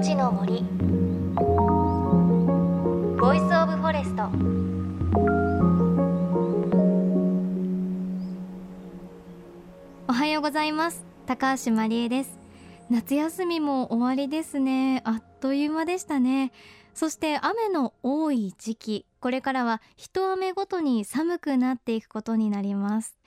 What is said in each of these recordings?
命の森。ボイスオブフォレスト。おはようございます。高橋真理恵です。夏休みも終わりですね。あっという間でしたね。そして雨の多い時期。これからは一雨ごとに寒くなっていくことになります。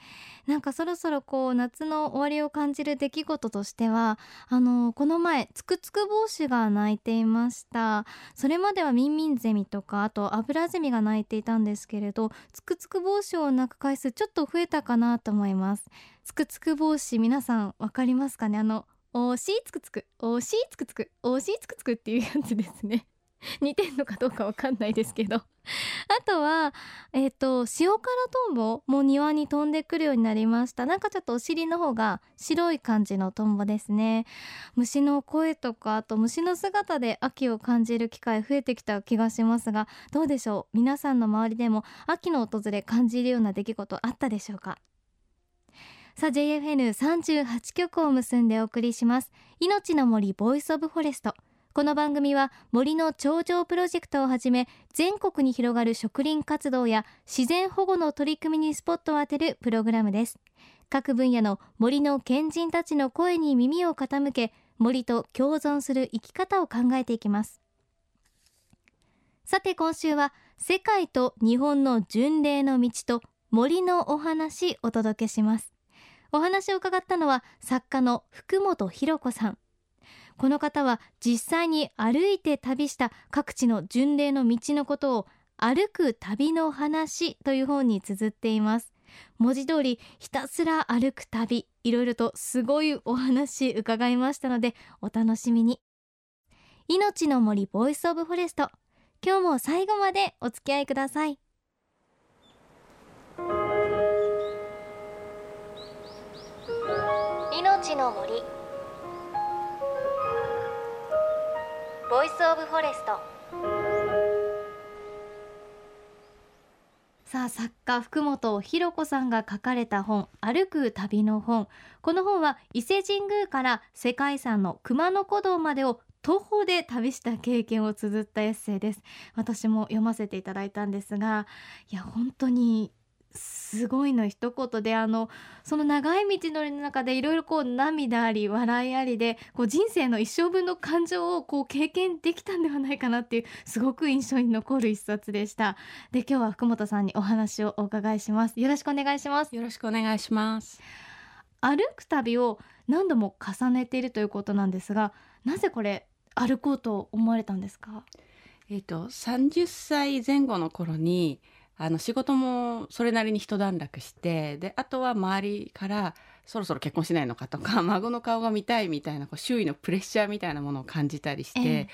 なんかそろそろこう夏の終わりを感じる出来事としてはあのこの前つくつく帽子が鳴いていました。それまではミンミンゼミとかあとアブラゼミが鳴いていたんですけれどつくつく帽子を鳴く回数ちょっと増えたかなと思います。つくつく帽子皆さんわかりますかね？あのおしつくつくおしつくつくおしつくつくっていうやつですね。似てんのかどうかわかんないですけど。あとはえっ、ー、と塩辛トンボも庭に飛んでくるようになりました。なんかちょっとお尻の方が白い感じのトンボですね。虫の声とかあと虫の姿で秋を感じる機会増えてきた気がしますがどうでしょう？皆さんの周りでも秋の訪れ感じるような出来事あったでしょうか？さあ JFN38 曲を結んでお送りします。命の森ボイスオブフォレスト。この番組は森の頂上プロジェクトをはじめ全国に広がる植林活動や自然保護の取り組みにスポットを当てるプログラムです。各分野の森の賢人たちの声に耳を傾け森と共存する生き方を考えていきます。さて今週は世界と日本の巡礼の道と森のお話お届けします。お話を伺ったのは作家の福本博子さん。この方は実際に歩いて旅した各地の巡礼の道のことを歩く旅の話という本に綴っています。文字通りひたすら歩く旅。いろいろとすごいお話伺いましたのでお楽しみに。命の森ボイスオブフォレスト。今日も最後までお付き合いください。命の森。ボイスオブフォレスト。さあ作家福本博子さんが書かれた本歩く旅の本。この本は伊勢神宮から世界遺産の熊野古道までを徒歩で旅した経験を綴ったエッセイです。私も読ませていただいたんですがいや本当にすごいの一言であのその長い道のりの中でいろいろこう涙あり笑いありでこう人生の一生分の感情をこう経験できたんではないかなっていうすごく印象に残る一冊でした。で今日は福本さんにお話をお伺いします。よろしくお願いします。よろしくお願いします。歩く旅を何度も重ねているということなんですがなぜこれ歩こうと思われたんですか？えっ、と30歳前後の頃にあの仕事もそれなりに一段落してであとは周りからそろそろ結婚しないのかとか 孫の顔が見たいみたいなこう周囲のプレッシャーみたいなものを感じたりして、ええ、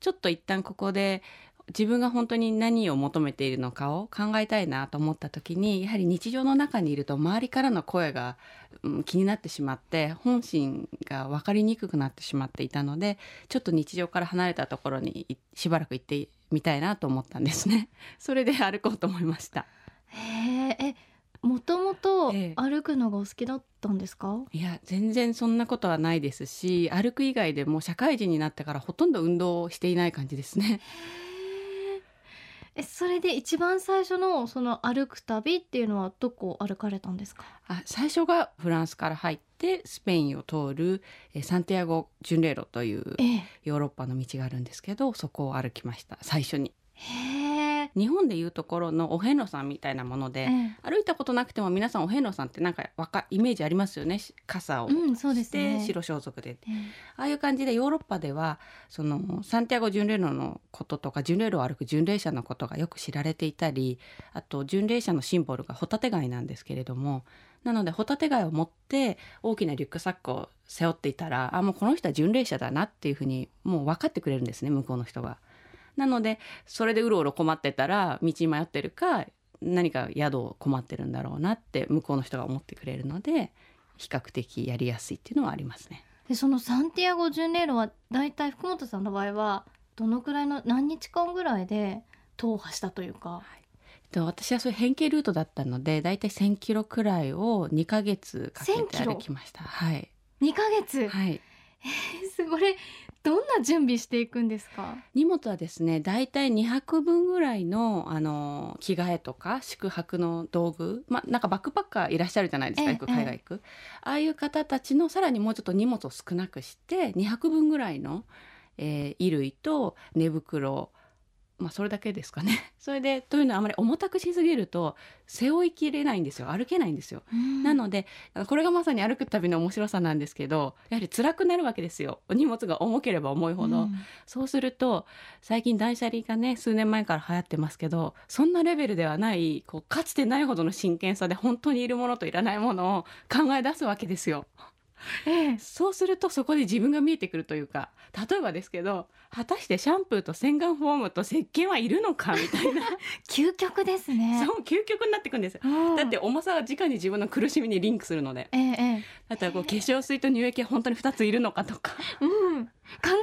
ちょっと一旦ここで自分が本当に何を求めているのかを考えたいなと思った時にやはり日常の中にいると周りからの声が、うん、気になってしまって本心が分かりにくくなってしまっていたのでちょっと日常から離れたところにしばらく行ってみたいなと思ったんですね。それで歩こうと思いました。へえもともと歩くのがお好きだったんですか、ええ、いや全然そんなことはないですし歩く以外でも社会人になってからほとんど運動をしていない感じですね。えそれで一番最初のその歩く旅っていうのはどこ歩かれたんですか？あ最初がフランスから入ってスペインを通るえサンティアゴ巡礼路というヨーロッパの道があるんですけど、そこを歩きました最初に。へえ日本でいうところのお遍路さんみたいなもので、歩いたことなくても皆さんお遍路さんってなんかわかイメージありますよね？傘をして、ね、白装束で、ああいう感じでヨーロッパではそのサンティアゴ巡礼路のこととか巡礼路を歩く巡礼者のことがよく知られていたりあと巡礼者のシンボルがホタテ貝なんですけれどもなのでホタテ貝を持って大きなリュックサックを背負っていたらあもうこの人は巡礼者だなっていうふうにもう分かってくれるんですね向こうの人が。なのでそれでうろうろ困ってたら道に迷ってるか何か宿を困ってるんだろうなって向こうの人が思ってくれるので比較的やりやすいっていうのはありますね。でそのサンティアゴ巡礼路はだいたい福本さんの場合はどのくらいの何日間ぐらいで踏破したというか？はい私はそういう変形ルートだったのでだいたい1,000キロくらいを2か月かけて歩きました。はい、2ヶ月、はい、すごいどんな準備していくんですか？荷物はですねだいたい2泊分ぐらいのあの着替えとか宿泊の道具まなんかバックパッカーいらっしゃるじゃないですか、ええ、海外行く、ああいう方たちのさらにもうちょっと荷物を少なくして2泊分ぐらいの、えー、衣類と寝袋まあそれだけですかね。それでというのはあまり重たくしすぎると背負いきれないんですよ歩けないんですよ。なのでこれがまさに歩く旅の面白さなんですけどやはり辛くなるわけですよ荷物が重ければ重いほど。そうすると最近断捨離がね数年前から流行ってますけどそんなレベルではないこうかつてないほどの真剣さで本当にいるものといらないものを考え出すわけですよ。ええ、そうするとそこで自分が見えてくるというか例えばですけど果たしてシャンプーと洗顔フォームと石鹸はいるのかみたいな。究極ですね。そう究極になっていくんです。だって重さは直に自分の苦しみにリンクするので、ええ、だったらこう化粧水と乳液は本当に2ついるのかとか、うん、考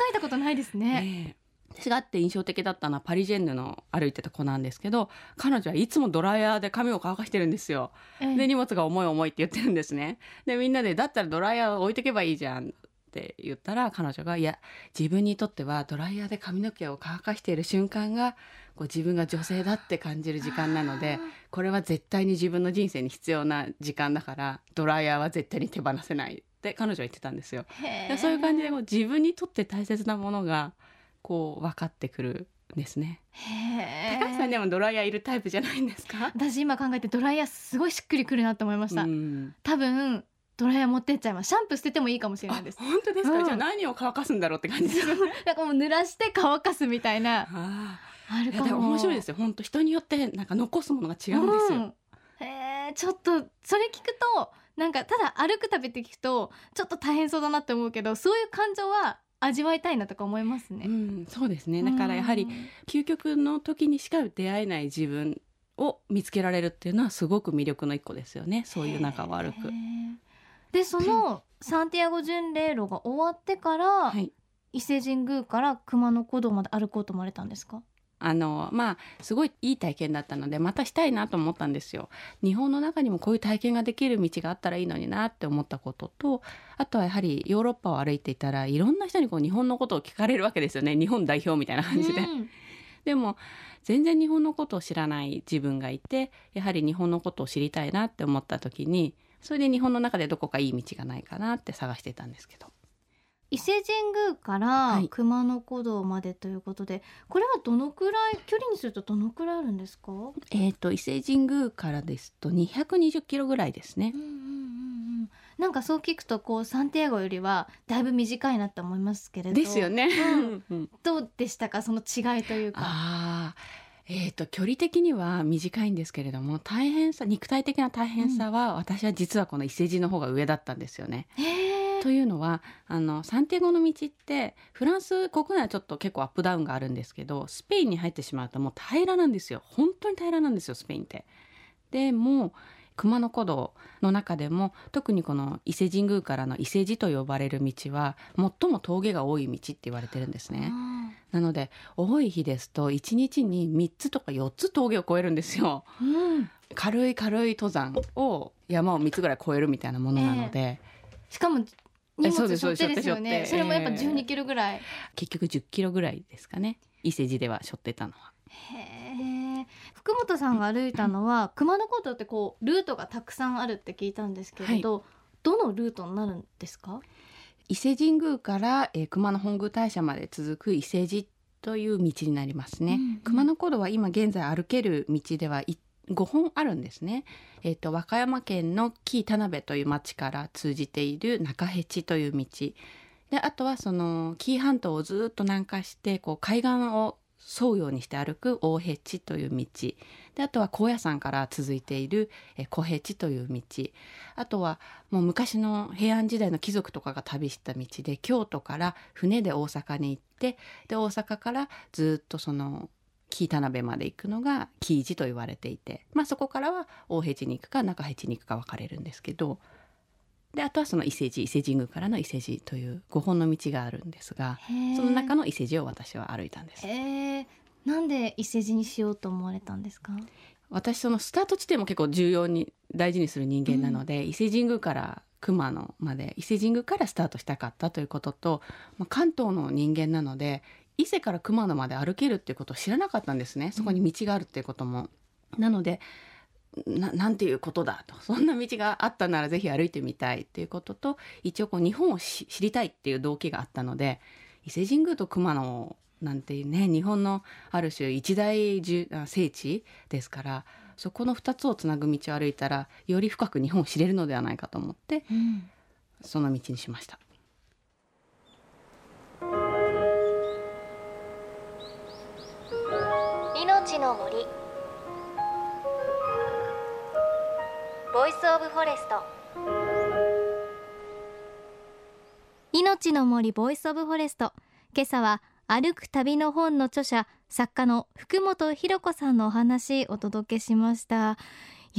えたことないですね、え私があって印象的だったのはパリジェンヌの歩いてた子なんですけど彼女はいつもドライヤーで髪を乾かしてるんですよ。で荷物が重い重いって言ってるんですね。でみんなでだったらドライヤー置いとけばいいじゃんって言ったら彼女が「いや自分にとってはドライヤーで髪の毛を乾かしている瞬間がこう自分が女性だって感じる時間なのでこれは絶対に自分の人生に必要な時間だからドライヤーは絶対に手放せない」って彼女は言ってたんですよ。そういう感じでこう自分にとって大切なものがこう分かってくるんですね。高橋さんでもドライヤーいるタイプじゃないんですか？私今考えてドライヤーすごいしっくりくるなって思いました、多分ドライヤー持ってっちゃいます。シャンプー捨ててもいいかもしれないです。本当ですか、うん、じゃあ何を乾かすんだろうって感じですなんかもう濡らして乾かすみたいな。あるかも。面白いですよ。本当人によってなんか残すものが違うんですよ、うん、えー、ちょっとそれ聞くとなんかただ歩くたびって聞くとちょっと大変そうだなって思うけどそういう感情は味わいたいなとか思いますね。うん、そうですね。だからやはり究極の時にしか出会えない自分を見つけられるっていうのはすごく魅力の一個ですよね。そういう中を歩く。でその サンティアゴ巡礼路が終わってから、はい、伊勢神宮から熊野古道まで歩こうと思われたんですか？あのまあすごいいい体験だったのでまたしたいなと思ったんですよ。日本の中にもこういう体験ができる道があったらいいのになって思ったこととあとはやはりヨーロッパを歩いていたらいろんな人にこう日本のことを聞かれるわけですよね日本代表みたいな感じで。うん、でも全然日本のことを知らない自分がいてやはり日本のことを知りたいなって思った時にそれで日本の中でどこかいい道がないかなって探してたんですけど。伊勢神宮から熊野古道までということで、はい、これはどのくらい距離にするとどのくらいあるんですか？えっ、と伊勢神宮からですと220キロぐらいですね。うんうんうんうん、なんかそう聞くとこうサンティアゴよりはだいぶ短いなって思いますけれど。ですよね。うん、どうでしたか？その違いというか。あえーと、距離的には短いんですけれども大変さ肉体的な大変さは、うん、私は実はこの伊勢路の方が上だったんですよね。というのはあのサンティアゴの道ってフランス国内はちょっと結構アップダウンがあるんですけどスペインに入ってしまうともう平らなんですよ本当に平らなんですよスペインって。でも熊野古道の中でも特にこの伊勢神宮からの伊勢路と呼ばれる道は最も峠が多い道って言われてるんですね。なので多い日ですと1日に3つとか4つ峠を越えるんですよ。うん、軽い軽い登山を山を3つぐらい越えるみたいなものなので。えー、しかも荷物背負ってですよね。それもやっぱ12キロぐらい、えー、結局10キロぐらいですかね。伊勢路では背負ってたのは。へえ福本さんが歩いたのは熊野古道ってこうルートがたくさんあるって聞いたんですけれど、はい、どのルートになるんですか？伊勢神宮から、えー、熊野本宮大社まで続く伊勢路という道になりますね、うんうん、熊野古道は今現在歩ける道では5本あるんですね。え、ー、と和歌山県の紀伊田辺という町から通じている中辺地という道。であとはその紀伊半島をずっと南下してこう海岸を沿うようにして歩く大平地という道。であとは高野山から続いている小平地という道。あとはもう昔の平安時代の貴族とかが旅した道で京都から船で大阪に行ってで大阪からずっとその紀伊田辺まで行くのが紀伊寺と言われていて、まあ、そこからは大平地に行くか中平地に行くか分かれるんですけどであとはその伊勢寺伊勢神宮からの伊勢寺という5本の道があるんですがその中の伊勢寺を私は歩いたんです。なんで伊勢寺にしようと思われたんですか？私そのスタート地点も結構重要に大事にする人間なので、うん、伊勢神宮から熊野まで伊勢神宮からスタートしたかったということと、まあ、関東の人間なので伊勢から熊野まで歩けるっていうことを知らなかったんですねそこに道があるっていうことも。なのでななんていうことだとそんな道があったならぜひ歩いてみたいっていうことと一応こう日本を知りたいっていう動機があったので伊勢神宮と熊野なんていうね日本のある種一大聖地ですからそこの2つをつなぐ道を歩いたらより深く日本を知れるのではないかと思って、うん、その道にしました。の森。ボイスオブフォレスト。命の森ボイスオブフォレスト。今朝は歩く旅の本の著者作家の福本博子さんのお話お届けしました。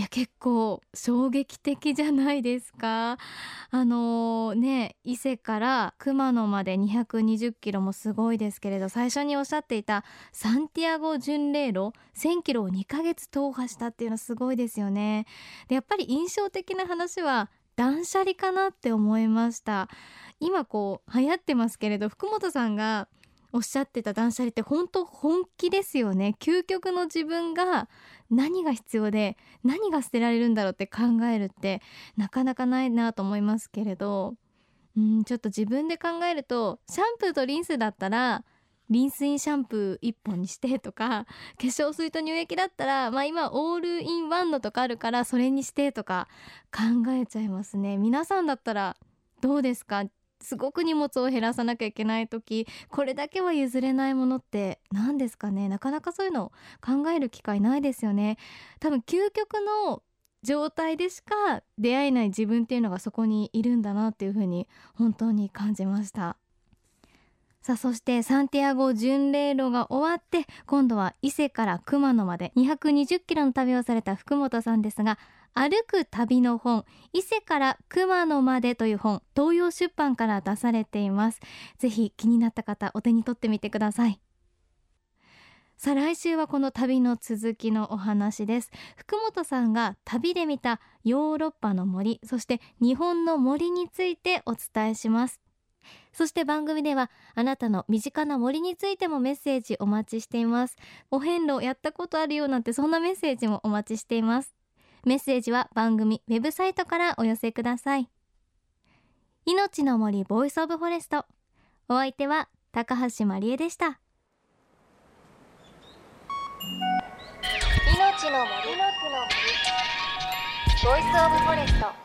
や結構衝撃的じゃないですか？あのー、ね伊勢から熊野まで220キロもすごいですけれど最初におっしゃっていたサンティアゴ巡礼路1000キロを2ヶ月踏破したっていうのはすごいですよね。でやっぱり印象的な話は断捨離かなって思いました。今こう流行ってますけれど福本さんがおっしゃってた断捨離って本当本気ですよね。究極の自分が何が必要で何が捨てられるんだろうって考えるってなかなかないなと思いますけれど。うんちょっと自分で考えるとシャンプーとリンスだったらリンスインシャンプー1本にしてとか 化粧水と乳液だったらまあ今オールインワンのとかあるからそれにしてとか考えちゃいますね。皆さんだったらどうですか？すごく荷物を減らさなきゃいけない時これだけは譲れないものって何ですかね？なかなかそういうのを考える機会ないですよね。多分究極の状態でしか出会えない自分っていうのがそこにいるんだなっていうふうに本当に感じました。さあそしてサンティアゴ巡礼路が終わって今度は伊勢から熊野まで220キロの旅をされた福本さんですが歩く旅の本伊勢から熊野までという本東洋出版から出されています。ぜひ気になった方お手に取ってみてください。さあ来週はこの旅の続きのお話です。福本さんが旅で見たヨーロッパの森そして日本の森についてお伝えします。そして番組ではあなたの身近な森についてもメッセージお待ちしています。お遍路やったことあるよなんてそんなメッセージもお待ちしています。メッセージは番組ウェブサイトからお寄せください。命の森 Voice of Forest。お相手は高橋真理恵でした。命の森。の森。 Voice of Forest。